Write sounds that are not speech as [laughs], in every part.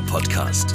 Podcast.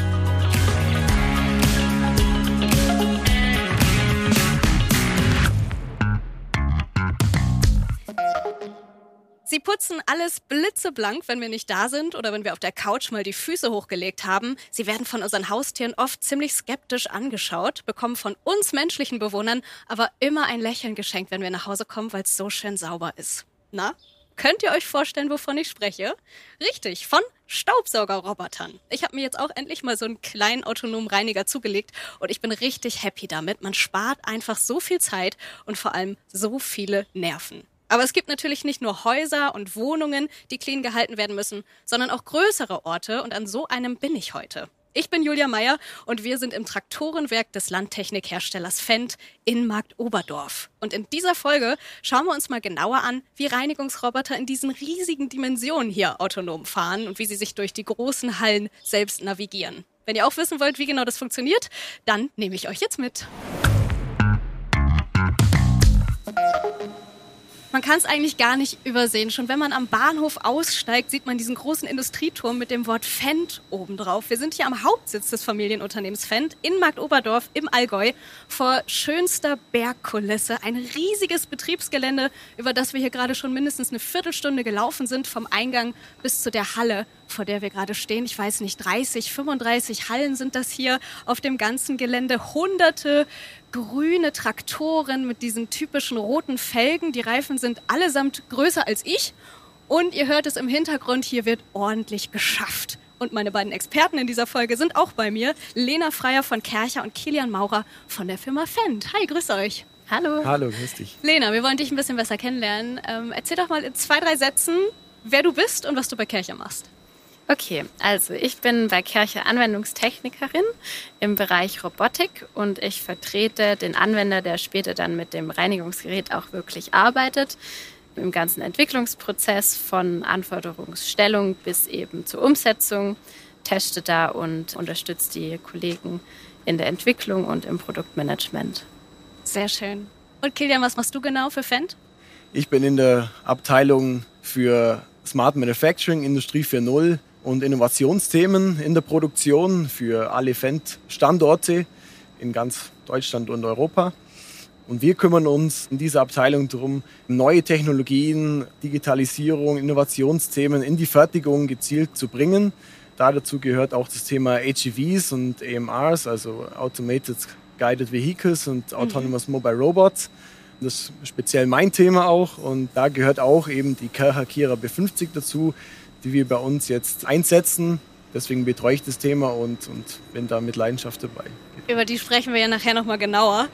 Sie putzen alles blitzeblank, wenn wir nicht da sind oder wenn wir auf der Couch mal die Füße hochgelegt haben. Sie werden von unseren Haustieren oft ziemlich skeptisch angeschaut, bekommen von uns menschlichen Bewohnern aber immer ein Lächeln geschenkt, wenn wir nach Hause kommen, weil es so schön sauber ist. Na, könnt ihr euch vorstellen, wovon ich spreche? Richtig, von Staubsaugerrobotern. Ich habe mir jetzt auch endlich mal so einen kleinen autonomen Reiniger zugelegt und ich bin richtig happy damit. Man spart einfach so viel Zeit und vor allem so viele Nerven. Aber es gibt natürlich nicht nur Häuser und Wohnungen, die clean gehalten werden müssen, sondern auch größere Orte und an so einem bin ich heute. Ich bin Julia Meyer und wir sind im Traktorenwerk des Landtechnikherstellers Fendt in Markt Oberdorf. Und in dieser Folge schauen wir uns mal genauer an, wie Reinigungsroboter in diesen riesigen Dimensionen hier autonom fahren und wie sie sich durch die großen Hallen selbst navigieren. Wenn ihr auch wissen wollt, wie genau das funktioniert, dann nehme ich euch jetzt mit. Kann es eigentlich gar nicht übersehen. Schon wenn man am Bahnhof aussteigt, sieht man diesen großen Industrieturm mit dem Wort Fendt obendrauf. Wir sind hier am Hauptsitz des Familienunternehmens Fendt in Marktoberdorf im Allgäu vor schönster Bergkulisse. Ein riesiges Betriebsgelände, über das wir hier gerade schon mindestens eine Viertelstunde gelaufen sind, vom Eingang bis zu der Halle vor der wir gerade stehen. Ich weiß nicht, 30, 35 Hallen sind das hier auf dem ganzen Gelände. Hunderte grüne Traktoren mit diesen typischen roten Felgen. Die Reifen sind allesamt größer als ich. Und ihr hört es im Hintergrund, hier wird ordentlich geschafft. Und meine beiden Experten in dieser Folge sind auch bei mir. Lena Freier von Kercher und Kilian Maurer von der Firma Fendt. Hi, grüß euch. Hallo. Hallo, grüß dich. Lena, wir wollen dich ein bisschen besser kennenlernen. Ähm, erzähl doch mal in zwei, drei Sätzen, wer du bist und was du bei Kercher machst. Okay, also ich bin bei Kirche Anwendungstechnikerin im Bereich Robotik und ich vertrete den Anwender, der später dann mit dem Reinigungsgerät auch wirklich arbeitet, im ganzen Entwicklungsprozess von Anforderungsstellung bis eben zur Umsetzung, teste da und unterstützt die Kollegen in der Entwicklung und im Produktmanagement. Sehr schön. Und Kilian, was machst du genau für Fendt? Ich bin in der Abteilung für Smart Manufacturing, Industrie 4.0 und Innovationsthemen in der Produktion für alle Fendt-Standorte in ganz Deutschland und Europa. Und wir kümmern uns in dieser Abteilung darum, neue Technologien, Digitalisierung, Innovationsthemen in die Fertigung gezielt zu bringen. Da dazu gehört auch das Thema HEVs und AMRs, also Automated Guided Vehicles und mhm. Autonomous mhm. Mobile Robots. Das ist speziell mein Thema auch. Und da gehört auch eben die Kercher Kira B50 dazu, die wir bei uns jetzt einsetzen. Deswegen betreue ich das Thema und, und bin da mit Leidenschaft dabei. Über die sprechen wir ja nachher nochmal genauer.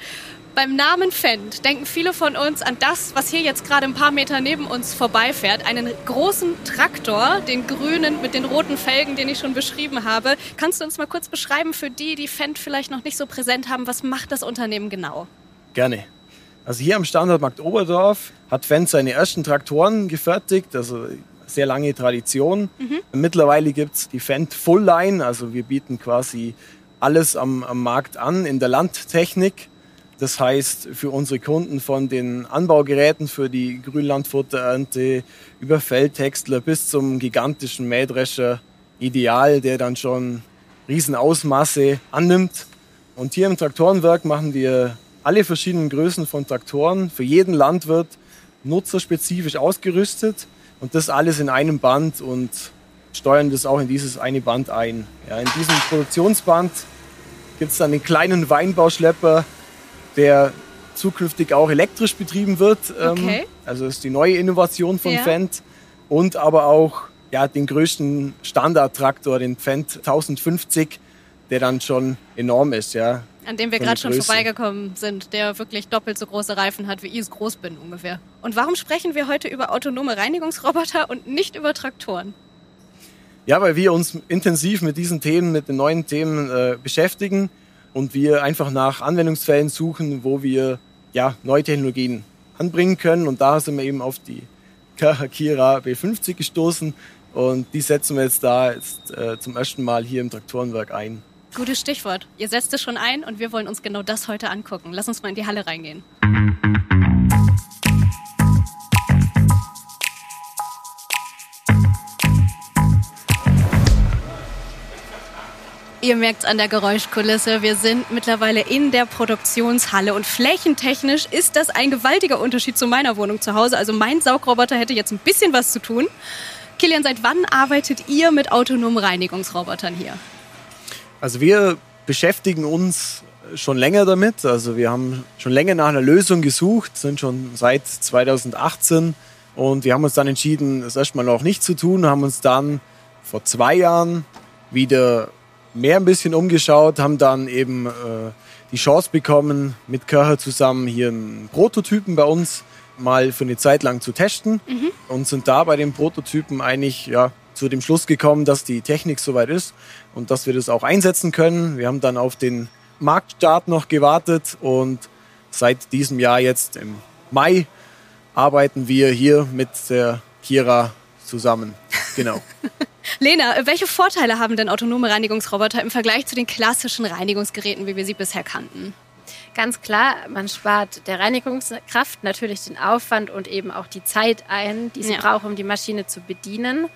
Beim Namen Fendt denken viele von uns an das, was hier jetzt gerade ein paar Meter neben uns vorbeifährt. Einen großen Traktor, den grünen mit den roten Felgen, den ich schon beschrieben habe. Kannst du uns mal kurz beschreiben für die, die Fendt vielleicht noch nicht so präsent haben, was macht das Unternehmen genau? Gerne. Also hier am Standort Markt Oberdorf hat Fendt seine ersten Traktoren gefertigt. Also sehr lange Tradition. Mhm. Mittlerweile gibt es die Fendt Full Line, also wir bieten quasi alles am, am Markt an in der Landtechnik. Das heißt, für unsere Kunden von den Anbaugeräten für die Grünlandfutterernte über Feldhäcksler bis zum gigantischen Mähdrescher Ideal, der dann schon Riesenausmaße annimmt. Und hier im Traktorenwerk machen wir alle verschiedenen Größen von Traktoren für jeden Landwirt nutzerspezifisch ausgerüstet. Und das alles in einem Band und steuern das auch in dieses eine Band ein. Ja, in diesem Produktionsband gibt es dann den kleinen Weinbauschlepper, der zukünftig auch elektrisch betrieben wird. Ähm, okay. Also ist die neue Innovation von ja. Fendt. Und aber auch ja, den größten Standardtraktor, den Fendt 1050, der dann schon enorm ist. Ja. An dem wir gerade schon vorbeigekommen sind, der wirklich doppelt so große Reifen hat, wie ich es groß bin ungefähr. Und warum sprechen wir heute über autonome Reinigungsroboter und nicht über Traktoren? Ja, weil wir uns intensiv mit diesen Themen, mit den neuen Themen äh, beschäftigen und wir einfach nach Anwendungsfällen suchen, wo wir ja, neue Technologien anbringen können. Und da sind wir eben auf die Kira B50 gestoßen und die setzen wir jetzt da jetzt, äh, zum ersten Mal hier im Traktorenwerk ein. Gutes Stichwort. Ihr setzt es schon ein und wir wollen uns genau das heute angucken. Lass uns mal in die Halle reingehen. Ihr merkt an der Geräuschkulisse, wir sind mittlerweile in der Produktionshalle und flächentechnisch ist das ein gewaltiger Unterschied zu meiner Wohnung zu Hause. Also mein Saugroboter hätte jetzt ein bisschen was zu tun. Kilian, seit wann arbeitet ihr mit autonomen Reinigungsrobotern hier? Also wir beschäftigen uns schon länger damit. Also wir haben schon länger nach einer Lösung gesucht, sind schon seit 2018 und wir haben uns dann entschieden, das erstmal noch nicht zu tun, haben uns dann vor zwei Jahren wieder mehr ein bisschen umgeschaut, haben dann eben äh, die Chance bekommen, mit Körcher zusammen hier einen Prototypen bei uns mal für eine Zeit lang zu testen mhm. und sind da bei den Prototypen eigentlich ja, zu dem Schluss gekommen, dass die Technik soweit ist und dass wir das auch einsetzen können. Wir haben dann auf den Marktstart noch gewartet und seit diesem Jahr jetzt im Mai arbeiten wir hier mit der Kira zusammen. Genau. [laughs] Lena, welche Vorteile haben denn autonome Reinigungsroboter im Vergleich zu den klassischen Reinigungsgeräten, wie wir sie bisher kannten? Ganz klar, man spart der Reinigungskraft natürlich den Aufwand und eben auch die Zeit ein, die sie ja. braucht, um die Maschine zu bedienen.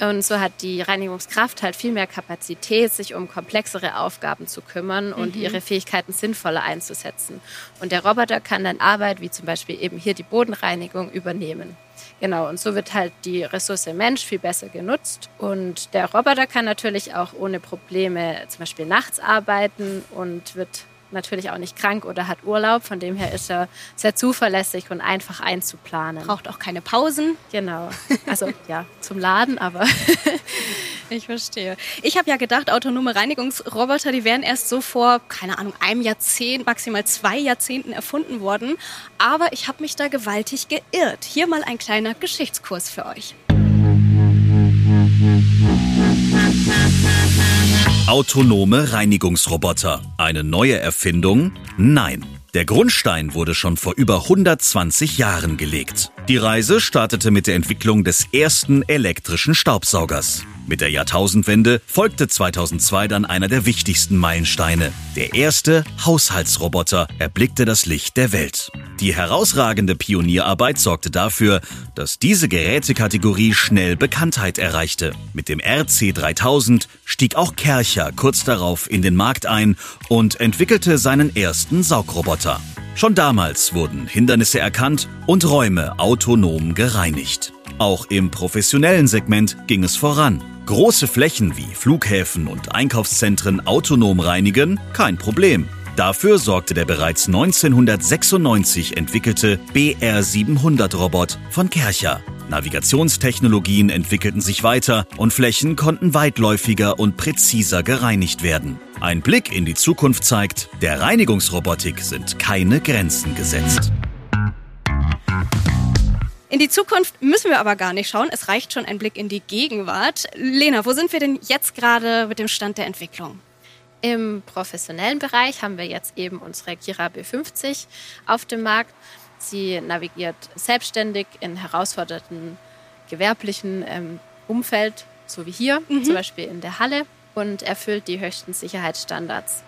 Und so hat die Reinigungskraft halt viel mehr Kapazität, sich um komplexere Aufgaben zu kümmern und mhm. ihre Fähigkeiten sinnvoller einzusetzen. Und der Roboter kann dann Arbeit, wie zum Beispiel eben hier die Bodenreinigung, übernehmen. Genau, und so wird halt die Ressource Mensch viel besser genutzt. Und der Roboter kann natürlich auch ohne Probleme zum Beispiel nachts arbeiten und wird natürlich auch nicht krank oder hat Urlaub. Von dem her ist er sehr zuverlässig und einfach einzuplanen. Braucht auch keine Pausen. Genau. [laughs] Also ja, zum Laden, aber. [laughs] ich verstehe. Ich habe ja gedacht, autonome Reinigungsroboter, die wären erst so vor, keine Ahnung, einem Jahrzehnt, maximal zwei Jahrzehnten erfunden worden. Aber ich habe mich da gewaltig geirrt. Hier mal ein kleiner Geschichtskurs für euch. Autonome Reinigungsroboter. Eine neue Erfindung? Nein. Der Grundstein wurde schon vor über 120 Jahren gelegt. Die Reise startete mit der Entwicklung des ersten elektrischen Staubsaugers. Mit der Jahrtausendwende folgte 2002 dann einer der wichtigsten Meilensteine. Der erste Haushaltsroboter erblickte das Licht der Welt. Die herausragende Pionierarbeit sorgte dafür, dass diese Gerätekategorie schnell Bekanntheit erreichte. Mit dem RC3000 stieg auch Kercher kurz darauf in den Markt ein und entwickelte seinen ersten Saugroboter. Schon damals wurden Hindernisse erkannt und Räume autonom gereinigt. Auch im professionellen Segment ging es voran. Große Flächen wie Flughäfen und Einkaufszentren autonom reinigen? Kein Problem. Dafür sorgte der bereits 1996 entwickelte BR700-Robot von Kercher. Navigationstechnologien entwickelten sich weiter und Flächen konnten weitläufiger und präziser gereinigt werden. Ein Blick in die Zukunft zeigt, der Reinigungsrobotik sind keine Grenzen gesetzt. In die Zukunft müssen wir aber gar nicht schauen. Es reicht schon ein Blick in die Gegenwart. Lena, wo sind wir denn jetzt gerade mit dem Stand der Entwicklung? Im professionellen Bereich haben wir jetzt eben unsere Kira B50 auf dem Markt. Sie navigiert selbstständig in herausfordernden gewerblichen ähm, Umfeld, so wie hier, mhm. zum Beispiel in der Halle, und erfüllt die höchsten Sicherheitsstandards.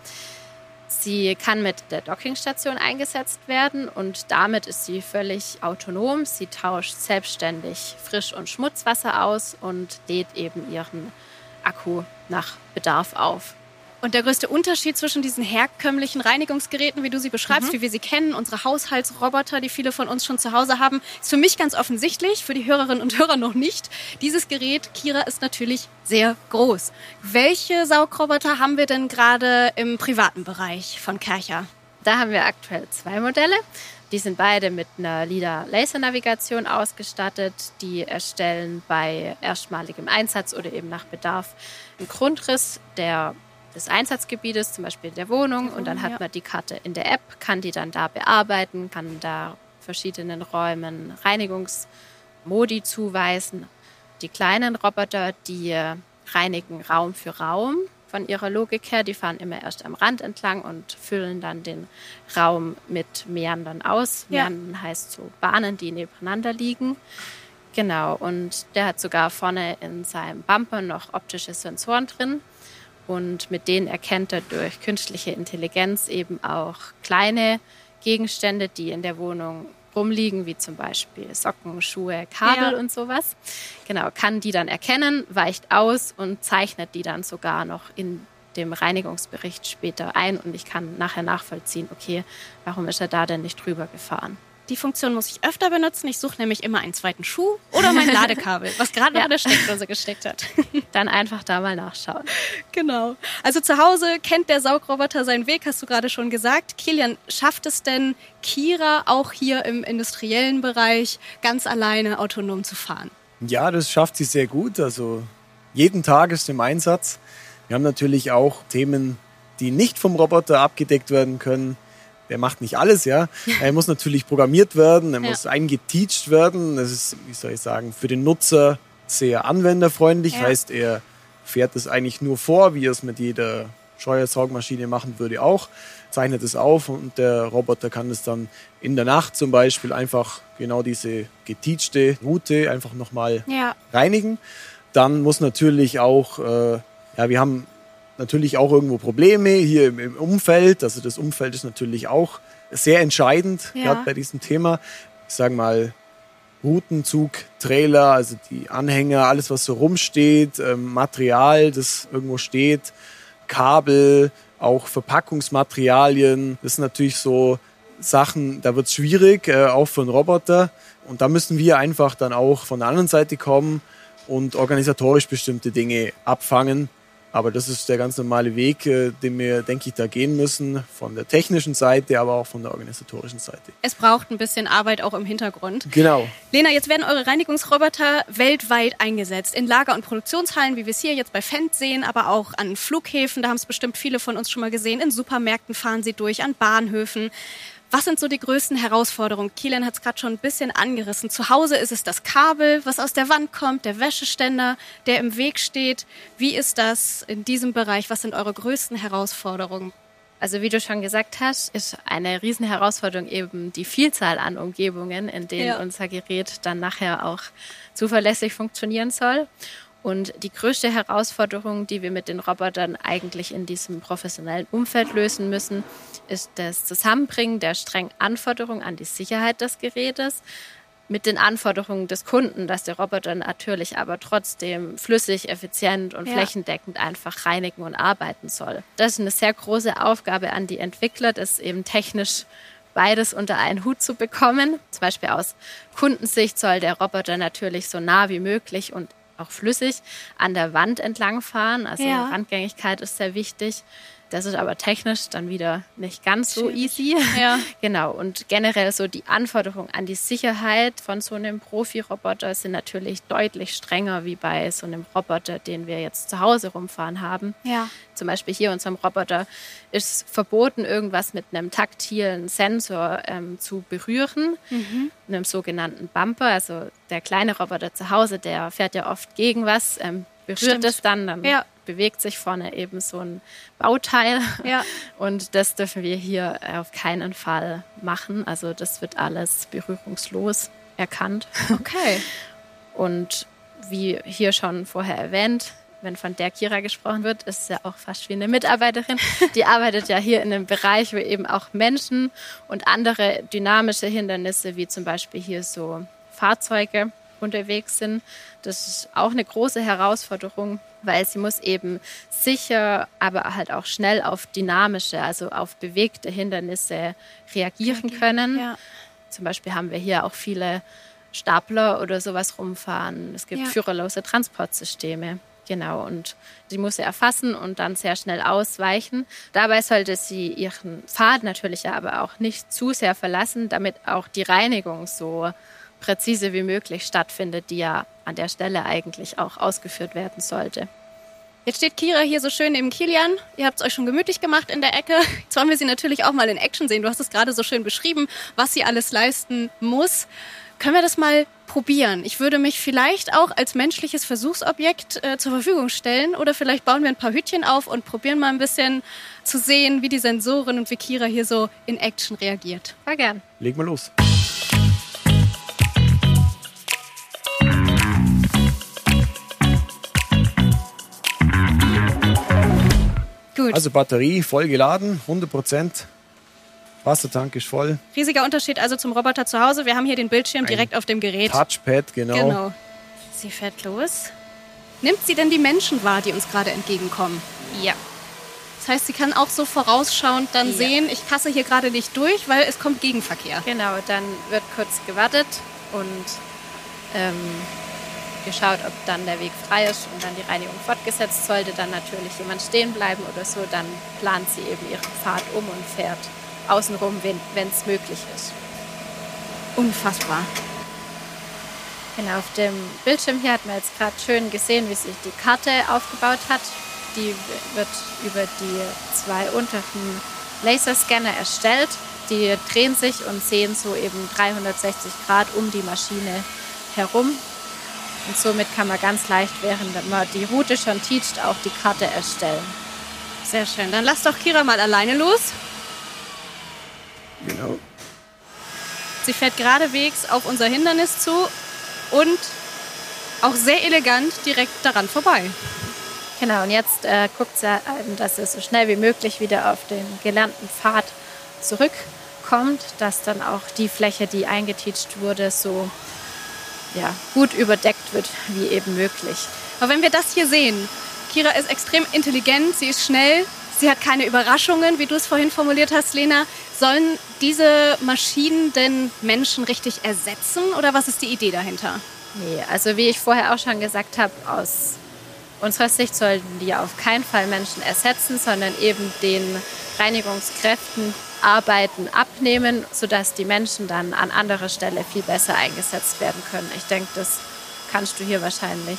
Sie kann mit der Dockingstation eingesetzt werden und damit ist sie völlig autonom. Sie tauscht selbstständig Frisch- und Schmutzwasser aus und lädt eben ihren Akku nach Bedarf auf. Und der größte Unterschied zwischen diesen herkömmlichen Reinigungsgeräten, wie du sie beschreibst, mhm. wie wir sie kennen, unsere Haushaltsroboter, die viele von uns schon zu Hause haben, ist für mich ganz offensichtlich, für die Hörerinnen und Hörer noch nicht. Dieses Gerät, Kira, ist natürlich sehr groß. Welche Saugroboter haben wir denn gerade im privaten Bereich von Kercher? Da haben wir aktuell zwei Modelle. Die sind beide mit einer LIDAR-Lasernavigation ausgestattet. Die erstellen bei erstmaligem Einsatz oder eben nach Bedarf einen Grundriss der des Einsatzgebietes, zum Beispiel der Wohnung. Und dann hat man die Karte in der App, kann die dann da bearbeiten, kann da verschiedenen Räumen Reinigungsmodi zuweisen. Die kleinen Roboter, die reinigen Raum für Raum von ihrer Logik her. Die fahren immer erst am Rand entlang und füllen dann den Raum mit Meandern aus. Ja. Meandern heißt so Bahnen, die nebeneinander liegen. Genau, und der hat sogar vorne in seinem Bumper noch optische Sensoren drin. Und mit denen erkennt er durch künstliche Intelligenz eben auch kleine Gegenstände, die in der Wohnung rumliegen, wie zum Beispiel Socken, Schuhe, Kabel ja. und sowas. Genau, kann die dann erkennen, weicht aus und zeichnet die dann sogar noch in dem Reinigungsbericht später ein und ich kann nachher nachvollziehen, okay, warum ist er da denn nicht drüber gefahren? Die Funktion muss ich öfter benutzen. Ich suche nämlich immer einen zweiten Schuh oder mein [laughs] Ladekabel, was gerade noch ja. in der Steckdose gesteckt hat. [laughs] Dann einfach da mal nachschauen. Genau. Also zu Hause kennt der Saugroboter seinen Weg, hast du gerade schon gesagt. Kilian, schafft es denn Kira auch hier im industriellen Bereich ganz alleine autonom zu fahren? Ja, das schafft sie sehr gut. Also jeden Tag ist im Einsatz. Wir haben natürlich auch Themen, die nicht vom Roboter abgedeckt werden können der macht nicht alles, ja. Er muss natürlich programmiert werden, er ja. muss eingeteacht werden. Das ist, wie soll ich sagen, für den Nutzer sehr anwenderfreundlich. Ja. Heißt, er fährt es eigentlich nur vor, wie er es mit jeder Scheuersaugmaschine machen würde auch, zeichnet es auf und der Roboter kann es dann in der Nacht zum Beispiel einfach genau diese geteachte Route einfach nochmal ja. reinigen. Dann muss natürlich auch, äh, ja, wir haben natürlich auch irgendwo Probleme hier im, im Umfeld. Also das Umfeld ist natürlich auch sehr entscheidend, ja. gerade bei diesem Thema. Ich sage mal, Routenzug, Trailer, also die Anhänger, alles was so rumsteht, ähm, Material, das irgendwo steht, Kabel, auch Verpackungsmaterialien. Das sind natürlich so Sachen, da wird es schwierig, äh, auch für einen Roboter. Und da müssen wir einfach dann auch von der anderen Seite kommen und organisatorisch bestimmte Dinge abfangen. Aber das ist der ganz normale Weg, äh, den wir, denke ich, da gehen müssen, von der technischen Seite, aber auch von der organisatorischen Seite. Es braucht ein bisschen Arbeit auch im Hintergrund. Genau. Lena, jetzt werden eure Reinigungsroboter weltweit eingesetzt. In Lager- und Produktionshallen, wie wir es hier jetzt bei Fendt sehen, aber auch an Flughäfen, da haben es bestimmt viele von uns schon mal gesehen. In Supermärkten fahren sie durch, an Bahnhöfen. Was sind so die größten Herausforderungen? Kilian hat es gerade schon ein bisschen angerissen. Zu Hause ist es das Kabel, was aus der Wand kommt, der Wäscheständer, der im Weg steht. Wie ist das in diesem Bereich? Was sind eure größten Herausforderungen? Also wie du schon gesagt hast, ist eine Riesenherausforderung eben die Vielzahl an Umgebungen, in denen ja. unser Gerät dann nachher auch zuverlässig funktionieren soll. Und die größte Herausforderung, die wir mit den Robotern eigentlich in diesem professionellen Umfeld lösen müssen, ist das Zusammenbringen der strengen Anforderungen an die Sicherheit des Gerätes mit den Anforderungen des Kunden, dass der Roboter natürlich aber trotzdem flüssig, effizient und ja. flächendeckend einfach reinigen und arbeiten soll. Das ist eine sehr große Aufgabe an die Entwickler, das eben technisch beides unter einen Hut zu bekommen. Zum Beispiel aus Kundensicht soll der Roboter natürlich so nah wie möglich und auch flüssig an der Wand entlang fahren. Also ja. Randgängigkeit ist sehr wichtig. Das ist aber technisch dann wieder nicht ganz so easy. Ja. [laughs] genau. Und generell so die Anforderungen an die Sicherheit von so einem Profi-Roboter sind natürlich deutlich strenger wie bei so einem Roboter, den wir jetzt zu Hause rumfahren haben. Ja. Zum Beispiel hier unserem Roboter ist verboten, irgendwas mit einem taktilen Sensor ähm, zu berühren, mhm. einem sogenannten Bumper. Also der kleine Roboter zu Hause, der fährt ja oft gegen was, ähm, berührt Stimmt. es dann, dann ja bewegt sich vorne eben so ein Bauteil. Ja. [laughs] Und das dürfen wir hier auf keinen Fall machen. Also das wird alles berührungslos erkannt. Okay. [laughs] Und wie hier schon vorher erwähnt, wenn von der Kira gesprochen wird, ist sie ja auch fast wie eine Mitarbeiterin. [laughs] Die arbeitet ja hier in einem Bereich, wo eben auch Menschen und andere dynamische Hindernisse, wie zum Beispiel hier so Fahrzeuge unterwegs sind. Das ist auch eine große Herausforderung, weil sie muss eben sicher, aber halt auch schnell auf dynamische, also auf bewegte Hindernisse reagieren können. Ja. Zum Beispiel haben wir hier auch viele Stapler oder sowas rumfahren. Es gibt ja. führerlose Transportsysteme. Genau, und die muss sie erfassen und dann sehr schnell ausweichen. Dabei sollte sie ihren Pfad natürlich aber auch nicht zu sehr verlassen, damit auch die Reinigung so präzise wie möglich stattfindet, die ja an der Stelle eigentlich auch ausgeführt werden sollte. Jetzt steht Kira hier so schön neben Kilian. Ihr habt es euch schon gemütlich gemacht in der Ecke. Jetzt wollen wir sie natürlich auch mal in Action sehen. Du hast es gerade so schön beschrieben, was sie alles leisten muss. Können wir das mal probieren? Ich würde mich vielleicht auch als menschliches Versuchsobjekt äh, zur Verfügung stellen oder vielleicht bauen wir ein paar Hütchen auf und probieren mal ein bisschen zu sehen, wie die Sensoren und wie Kira hier so in Action reagiert. War gern. Leg mal los. Gut. Also Batterie voll geladen, 100 Prozent. Wassertank ist voll. Riesiger Unterschied also zum Roboter zu Hause. Wir haben hier den Bildschirm Ein direkt auf dem Gerät. Touchpad, genau. Genau. Sie fährt los. Nimmt sie denn die Menschen wahr, die uns gerade entgegenkommen? Ja. Das heißt, sie kann auch so vorausschauend dann ja. sehen, ich passe hier gerade nicht durch, weil es kommt Gegenverkehr. Genau, dann wird kurz gewartet und ähm, geschaut, ob dann der Weg frei ist und dann die Reinigung fortgesetzt. Sollte dann natürlich jemand stehen bleiben oder so, dann plant sie eben ihren Pfad um und fährt außenrum, wenn es möglich ist. Unfassbar. Genau, auf dem Bildschirm hier hat man jetzt gerade schön gesehen, wie sich die Karte aufgebaut hat. Die wird über die zwei unteren Laserscanner erstellt. Die drehen sich und sehen so eben 360 Grad um die Maschine herum. Und somit kann man ganz leicht, während man die Route schon teacht, auch die Karte erstellen. Sehr schön. Dann lass doch Kira mal alleine los. Genau. Sie fährt geradewegs auf unser Hindernis zu und auch sehr elegant direkt daran vorbei. Genau, und jetzt äh, guckt sie, dass sie so schnell wie möglich wieder auf den gelernten Pfad zurückkommt, dass dann auch die Fläche, die eingeteacht wurde, so ja, gut überdeckt wird wie eben möglich. Aber wenn wir das hier sehen, Kira ist extrem intelligent, sie ist schnell, sie hat keine Überraschungen, wie du es vorhin formuliert hast, Lena. Sollen diese Maschinen denn Menschen richtig ersetzen oder was ist die Idee dahinter? Nee, also wie ich vorher auch schon gesagt habe, aus unserer Sicht sollten die auf keinen Fall Menschen ersetzen, sondern eben den Reinigungskräften Arbeiten abnehmen, sodass die Menschen dann an anderer Stelle viel besser eingesetzt werden können. Ich denke, das kannst du hier wahrscheinlich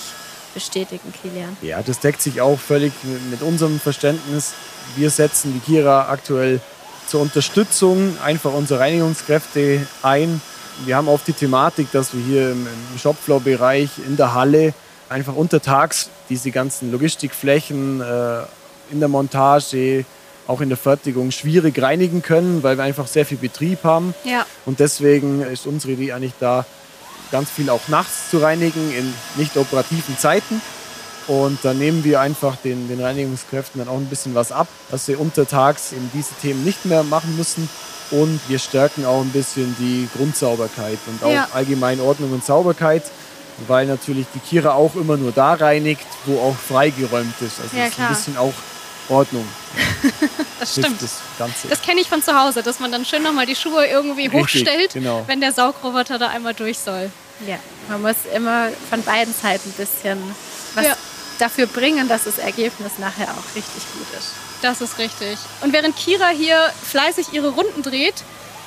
bestätigen, Kilian. Ja, das deckt sich auch völlig mit unserem Verständnis. Wir setzen die Kira aktuell zur Unterstützung einfach unserer Reinigungskräfte ein. Wir haben oft die Thematik, dass wir hier im, Shopfloor-Bereich in der Halle einfach untertags diese ganzen Logistikflächen äh, in der Montage, auch in der Fertigung schwierig reinigen können, weil wir einfach sehr viel Betrieb haben. Ja. Und deswegen ist unsere Idee eigentlich da, ganz viel auch nachts zu reinigen in nicht operativen Zeiten. Und dann nehmen wir einfach den, den Reinigungskräften dann auch ein bisschen was ab, dass sie untertags eben diese Themen nicht mehr machen müssen. Und wir stärken auch ein bisschen die Grundsauberkeit und auch ja. allgemein Ordnung und Sauberkeit, weil natürlich die Kira auch immer nur da reinigt, wo auch freigeräumt ist. Also ja, ist ein bisschen auch Ordnung. [laughs] das stimmt. Das, das kenne ich von zu Hause, dass man dann schön nochmal die Schuhe irgendwie Richtig, hochstellt, genau. wenn der Saugroboter da einmal durch soll. Ja, man muss immer von beiden Seiten ein bisschen was ja. dafür bringen, dass das Ergebnis nachher auch richtig gut ist. Das ist richtig. Und während Kira hier fleißig ihre Runden dreht,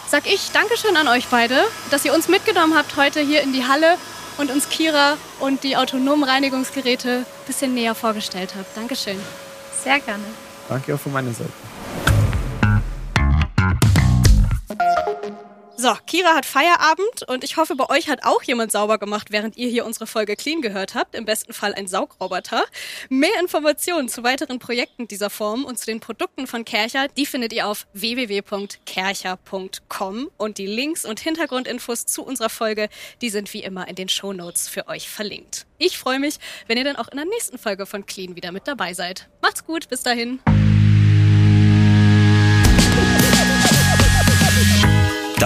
sag ich Dankeschön an euch beide, dass ihr uns mitgenommen habt heute hier in die Halle und uns Kira und die autonomen Reinigungsgeräte ein bisschen näher vorgestellt habt. Dankeschön. Sehr gerne. Danke auch von meiner Seite. So, Kira hat Feierabend und ich hoffe, bei euch hat auch jemand sauber gemacht, während ihr hier unsere Folge Clean gehört habt. Im besten Fall ein Saugroboter. Mehr Informationen zu weiteren Projekten dieser Form und zu den Produkten von Kercher, die findet ihr auf www.kercher.com und die Links und Hintergrundinfos zu unserer Folge, die sind wie immer in den Show Notes für euch verlinkt. Ich freue mich, wenn ihr dann auch in der nächsten Folge von Clean wieder mit dabei seid. Macht's gut, bis dahin.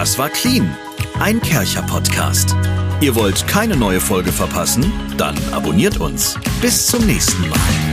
Das war Clean, ein Kercher-Podcast. Ihr wollt keine neue Folge verpassen? Dann abonniert uns. Bis zum nächsten Mal.